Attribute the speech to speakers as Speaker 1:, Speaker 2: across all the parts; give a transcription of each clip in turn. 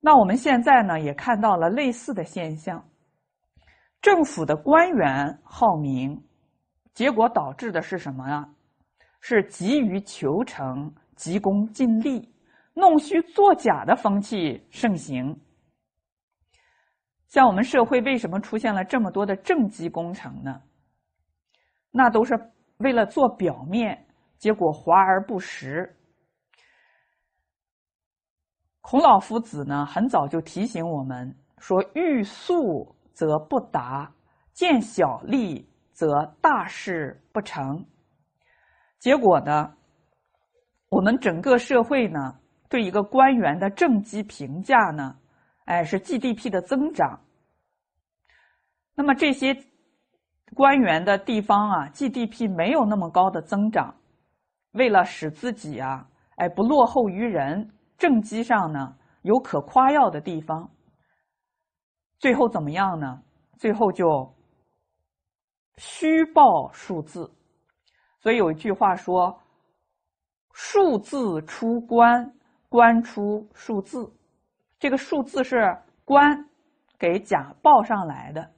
Speaker 1: 那我们现在呢，也看到了类似的现象，政府的官员好名，结果导致的是什么呀？是急于求成、急功近利、弄虚作假的风气盛行。像我们社会为什么出现了这么多的政绩工程呢？那都是为了做表面，结果华而不实。孔老夫子呢，很早就提醒我们说：“欲速则不达，见小利则大事不成。”结果呢，我们整个社会呢，对一个官员的政绩评价呢，哎，是 GDP 的增长。那么这些官员的地方啊，GDP 没有那么高的增长，为了使自己啊，哎，不落后于人。政绩上呢有可夸耀的地方，最后怎么样呢？最后就虚报数字，所以有一句话说：“数字出官，官出数字。”这个数字是官给假报上来的，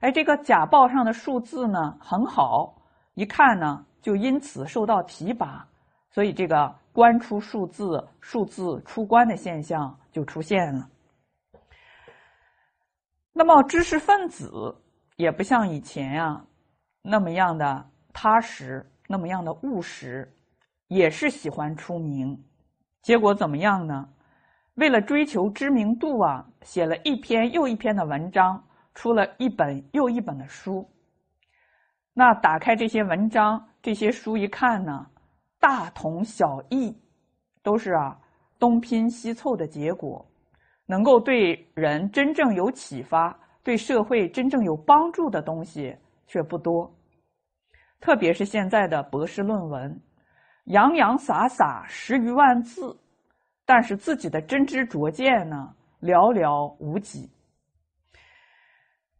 Speaker 1: 哎，这个假报上的数字呢很好，一看呢就因此受到提拔，所以这个。官出数字，数字出官的现象就出现了。那么，知识分子也不像以前呀那么样的踏实，那么样的务实，也是喜欢出名。结果怎么样呢？为了追求知名度啊，写了一篇又一篇的文章，出了一本又一本的书。那打开这些文章、这些书一看呢？大同小异，都是啊东拼西凑的结果，能够对人真正有启发、对社会真正有帮助的东西却不多。特别是现在的博士论文，洋洋洒洒十余万字，但是自己的真知灼见呢寥寥无几。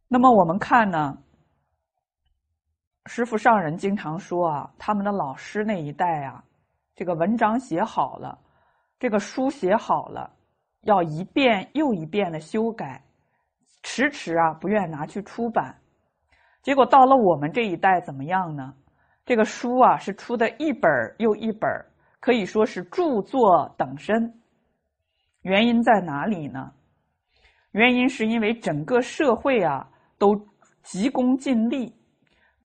Speaker 1: 那么我们看呢？师傅上人经常说啊，他们的老师那一代啊，这个文章写好了，这个书写好了，要一遍又一遍的修改，迟迟啊不愿拿去出版。结果到了我们这一代怎么样呢？这个书啊是出的一本又一本，可以说是著作等身。原因在哪里呢？原因是因为整个社会啊都急功近利。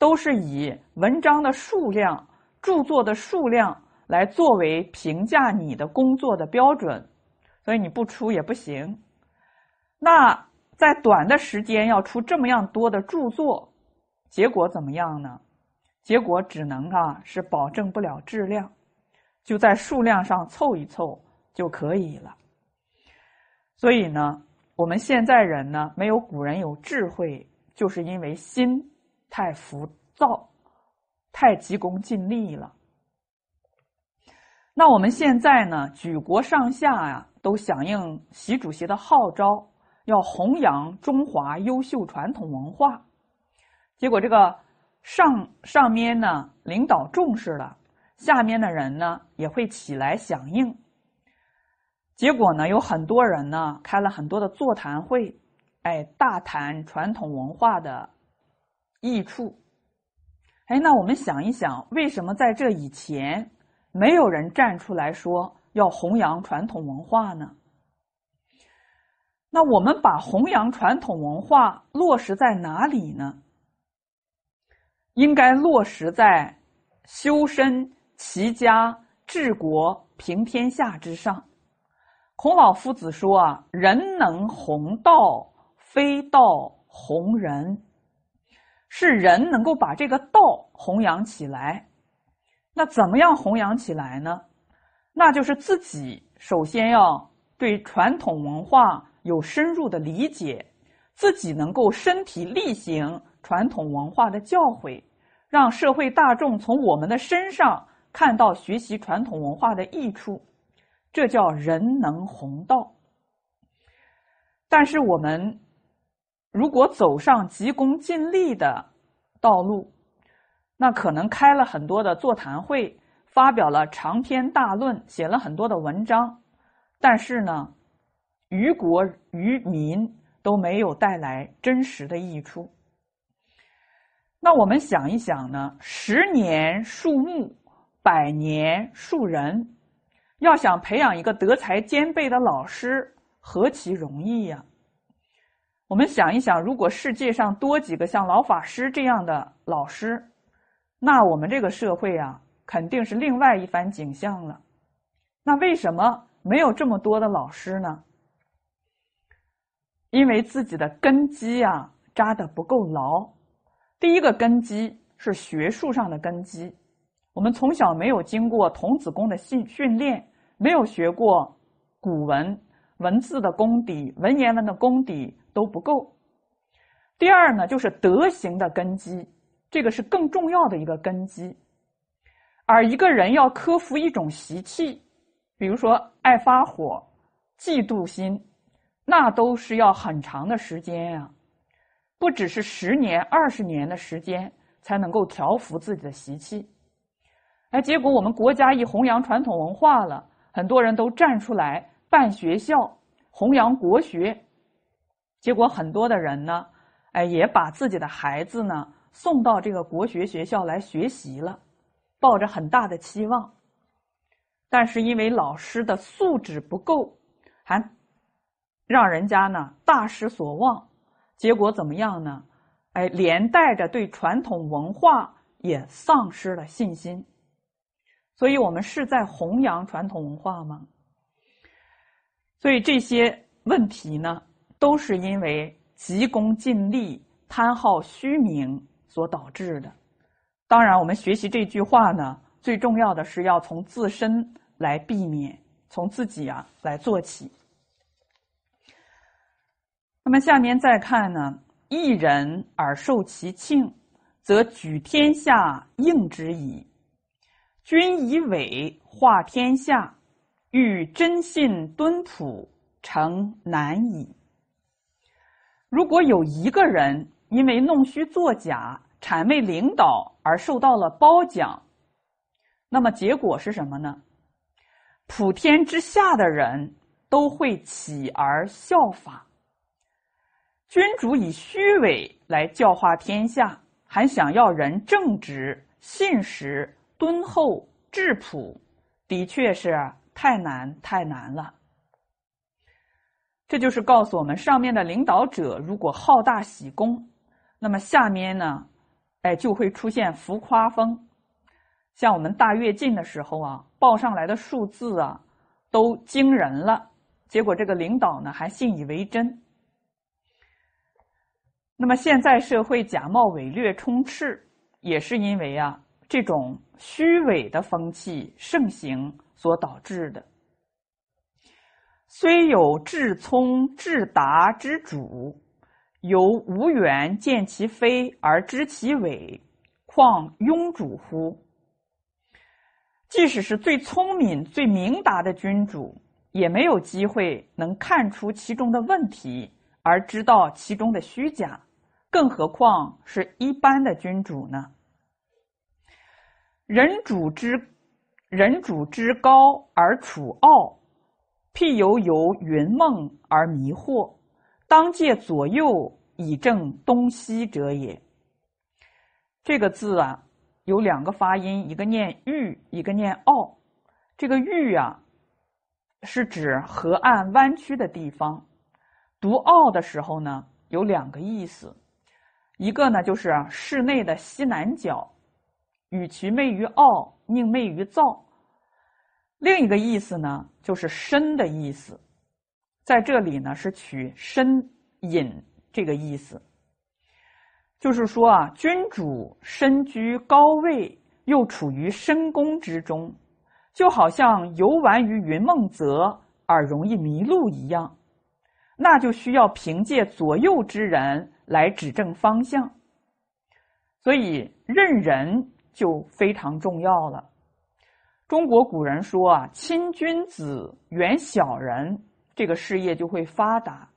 Speaker 1: 都是以文章的数量、著作的数量来作为评价你的工作的标准，所以你不出也不行。那在短的时间要出这么样多的著作，结果怎么样呢？结果只能啊是保证不了质量，就在数量上凑一凑就可以了。所以呢，我们现在人呢没有古人有智慧，就是因为心。太浮躁，太急功近利了。那我们现在呢？举国上下呀，都响应习主席的号召，要弘扬中华优秀传统文化。结果这个上上面呢，领导重视了，下面的人呢也会起来响应。结果呢，有很多人呢开了很多的座谈会，哎，大谈传统文化的。益处，哎，那我们想一想，为什么在这以前没有人站出来说要弘扬传统文化呢？那我们把弘扬传统文化落实在哪里呢？应该落实在修身齐家治国平天下之上。孔老夫子说啊：“人能弘道，非道弘人。”是人能够把这个道弘扬起来，那怎么样弘扬起来呢？那就是自己首先要对传统文化有深入的理解，自己能够身体力行传统文化的教诲，让社会大众从我们的身上看到学习传统文化的益处，这叫人能弘道。但是我们。如果走上急功近利的道路，那可能开了很多的座谈会，发表了长篇大论，写了很多的文章，但是呢，于国于民都没有带来真实的益处。那我们想一想呢？十年树木，百年树人。要想培养一个德才兼备的老师，何其容易呀！我们想一想，如果世界上多几个像老法师这样的老师，那我们这个社会啊，肯定是另外一番景象了。那为什么没有这么多的老师呢？因为自己的根基啊扎的不够牢。第一个根基是学术上的根基，我们从小没有经过童子功的训训练。没有学过古文文字的功底，文言文的功底都不够。第二呢，就是德行的根基，这个是更重要的一个根基。而一个人要克服一种习气，比如说爱发火、嫉妒心，那都是要很长的时间呀，不只是十年、二十年的时间才能够调服自己的习气。哎，结果我们国家一弘扬传统文化了。很多人都站出来办学校，弘扬国学，结果很多的人呢，哎，也把自己的孩子呢送到这个国学学校来学习了，抱着很大的期望。但是因为老师的素质不够，还让人家呢大失所望，结果怎么样呢？哎，连带着对传统文化也丧失了信心。所以我们是在弘扬传统文化吗？所以这些问题呢，都是因为急功近利、贪好虚名所导致的。当然，我们学习这句话呢，最重要的是要从自身来避免，从自己啊来做起。那么下面再看呢，一人而受其庆，则举天下应之矣。君以伪化天下，欲真信敦朴，诚难矣。如果有一个人因为弄虚作假、谄媚领导而受到了褒奖，那么结果是什么呢？普天之下的人都会起而效法。君主以虚伪来教化天下，还想要人正直、信实。敦厚质朴，的确是太难太难了。这就是告诉我们，上面的领导者如果好大喜功，那么下面呢，哎，就会出现浮夸风。像我们大跃进的时候啊，报上来的数字啊，都惊人了。结果这个领导呢，还信以为真。那么现在社会假冒伪劣充斥，也是因为啊。这种虚伪的风气盛行所导致的，虽有至聪至达之主，犹无缘见其非而知其伪，况庸主乎？即使是最聪明、最明达的君主，也没有机会能看出其中的问题而知道其中的虚假，更何况是一般的君主呢？人主之人主之高而处傲，譬犹由云梦而迷惑，当借左右以正东西者也。这个字啊，有两个发音，一个念玉，一个念傲。这个玉啊，是指河岸弯曲的地方；读傲的时候呢，有两个意思，一个呢就是室内的西南角。与其媚于傲，宁媚于躁。另一个意思呢，就是深的意思，在这里呢是取深隐这个意思。就是说啊，君主身居高位，又处于深宫之中，就好像游玩于云梦泽而容易迷路一样，那就需要凭借左右之人来指正方向。所以任人。就非常重要了。中国古人说啊，“亲君子，远小人”，这个事业就会发达；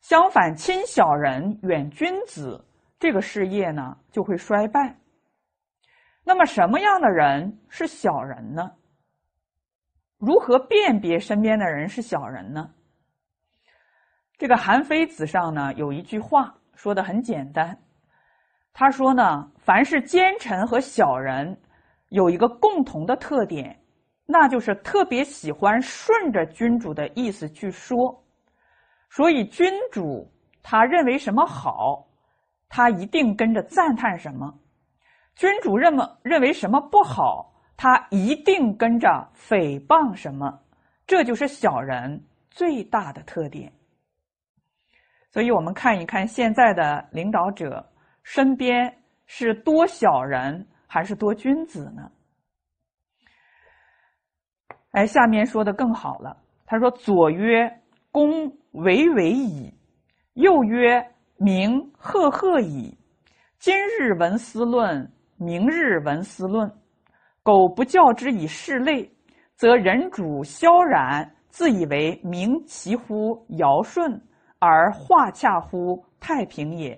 Speaker 1: 相反，“亲小人，远君子”，这个事业呢就会衰败。那么，什么样的人是小人呢？如何辨别身边的人是小人呢？这个《韩非子》上呢有一句话说的很简单，他说呢，凡是奸臣和小人，有一个共同的特点，那就是特别喜欢顺着君主的意思去说，所以君主他认为什么好，他一定跟着赞叹什么；君主认为认为什么不好，他一定跟着诽谤什么。这就是小人最大的特点。所以我们看一看现在的领导者身边是多小人还是多君子呢？哎，下面说的更好了。他说：“左曰公维维矣，右曰明赫赫矣。今日闻思论，明日闻思论。苟不教之以事类。”则人主萧然，自以为明其乎尧舜，而化洽乎太平也。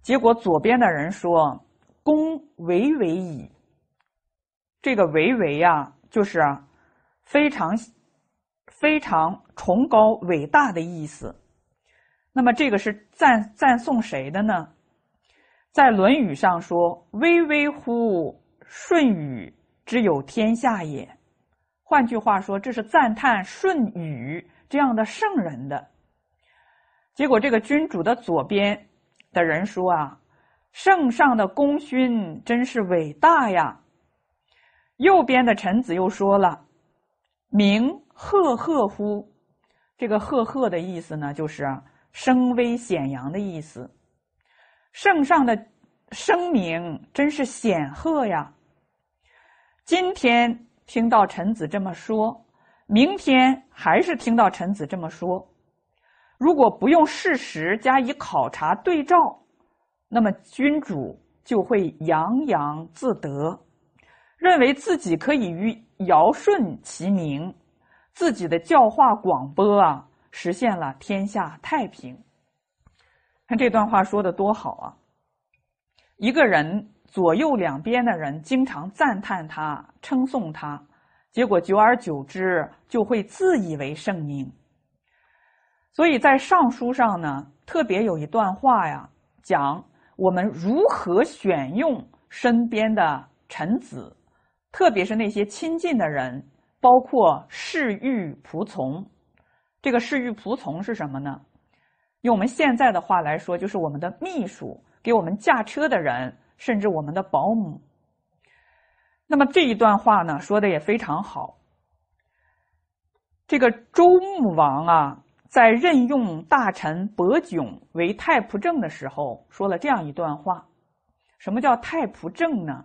Speaker 1: 结果左边的人说：“公维维矣。”这个“维维”呀，就是非常非常崇高伟大的意思。那么这个是赞赞颂谁的呢？在《论语》上说：“巍巍乎舜禹。”之有天下也。换句话说，这是赞叹舜禹这样的圣人的。结果，这个君主的左边的人说啊：“圣上的功勋真是伟大呀。”右边的臣子又说了：“名赫赫乎？”这个“赫赫”的意思呢，就是声威显扬的意思。圣上的声名真是显赫呀。今天听到臣子这么说，明天还是听到臣子这么说。如果不用事实加以考察对照，那么君主就会洋洋自得，认为自己可以与尧舜齐名，自己的教化广播啊，实现了天下太平。看这段话说的多好啊！一个人。左右两边的人经常赞叹他、称颂他，结果久而久之就会自以为圣明。所以在《尚书》上呢，特别有一段话呀，讲我们如何选用身边的臣子，特别是那些亲近的人，包括侍御仆从。这个侍御仆从是什么呢？用我们现在的话来说，就是我们的秘书，给我们驾车的人。甚至我们的保姆。那么这一段话呢，说的也非常好。这个周穆王啊，在任用大臣伯炯为太仆正的时候，说了这样一段话。什么叫太仆正呢？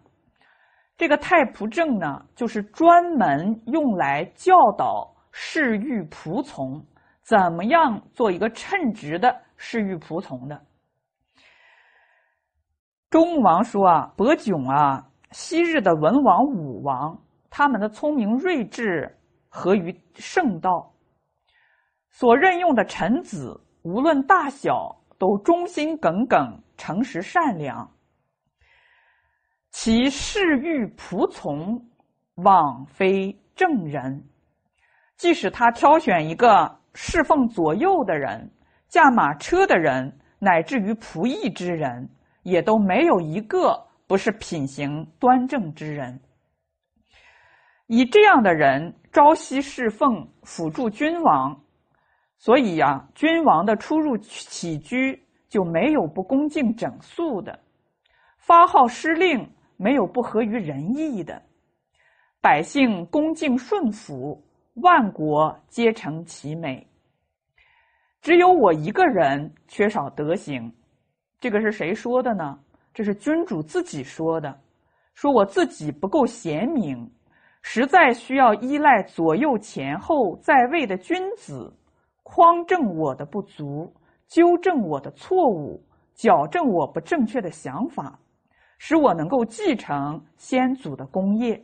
Speaker 1: 这个太仆正呢，就是专门用来教导侍御仆从怎么样做一个称职的侍御仆从的。周穆王说：“啊，伯炯啊，昔日的文王、武王，他们的聪明睿智合于圣道，所任用的臣子，无论大小，都忠心耿耿、诚实善良。其侍御仆从，枉非正人。即使他挑选一个侍奉左右的人、驾马车的人，乃至于仆役之人。”也都没有一个不是品行端正之人。以这样的人朝夕侍奉、辅助君王，所以呀，君王的出入起居就没有不恭敬整肃的，发号施令没有不合于仁义的，百姓恭敬顺服，万国皆成其美。只有我一个人缺少德行。这个是谁说的呢？这是君主自己说的，说我自己不够贤明，实在需要依赖左右前后在位的君子，匡正我的不足，纠正我的错误，矫正我不正确的想法，使我能够继承先祖的功业。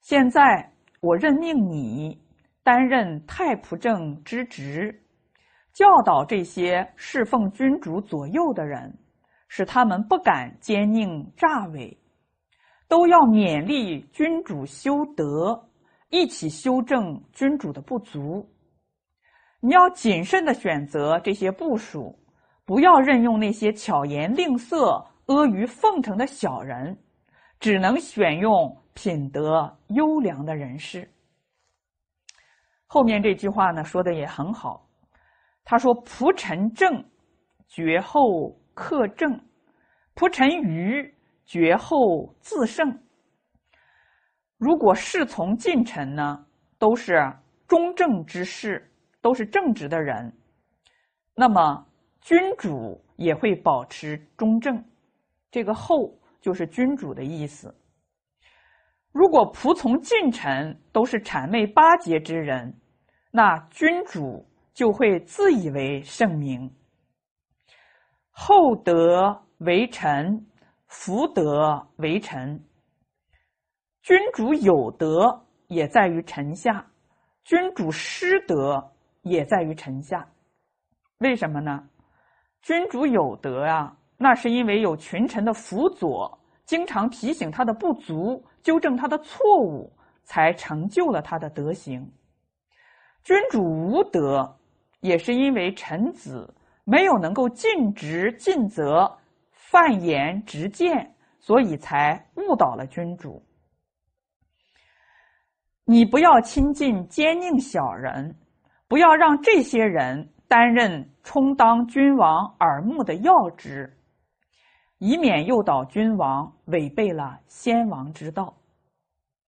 Speaker 1: 现在我任命你担任太仆正之职。教导这些侍奉君主左右的人，使他们不敢奸佞诈伪，都要勉励君主修德，一起修正君主的不足，你要谨慎的选择这些部署，不要任用那些巧言令色、阿谀奉承的小人，只能选用品德优良的人士。后面这句话呢，说的也很好。他说：“仆臣正，绝后克正；仆臣愚，绝后自胜。”如果侍从近臣呢，都是忠正之士，都是正直的人，那么君主也会保持忠正。这个“后”就是君主的意思。如果仆从近臣都是谄媚巴结之人，那君主。就会自以为圣明，厚德为臣，福德为臣。君主有德也在于臣下，君主失德也在于臣下。为什么呢？君主有德啊，那是因为有群臣的辅佐，经常提醒他的不足，纠正他的错误，才成就了他的德行。君主无德。也是因为臣子没有能够尽职尽责、犯言直谏，所以才误导了君主。你不要亲近奸佞小人，不要让这些人担任充当君王耳目的要职，以免诱导君王违背了先王之道。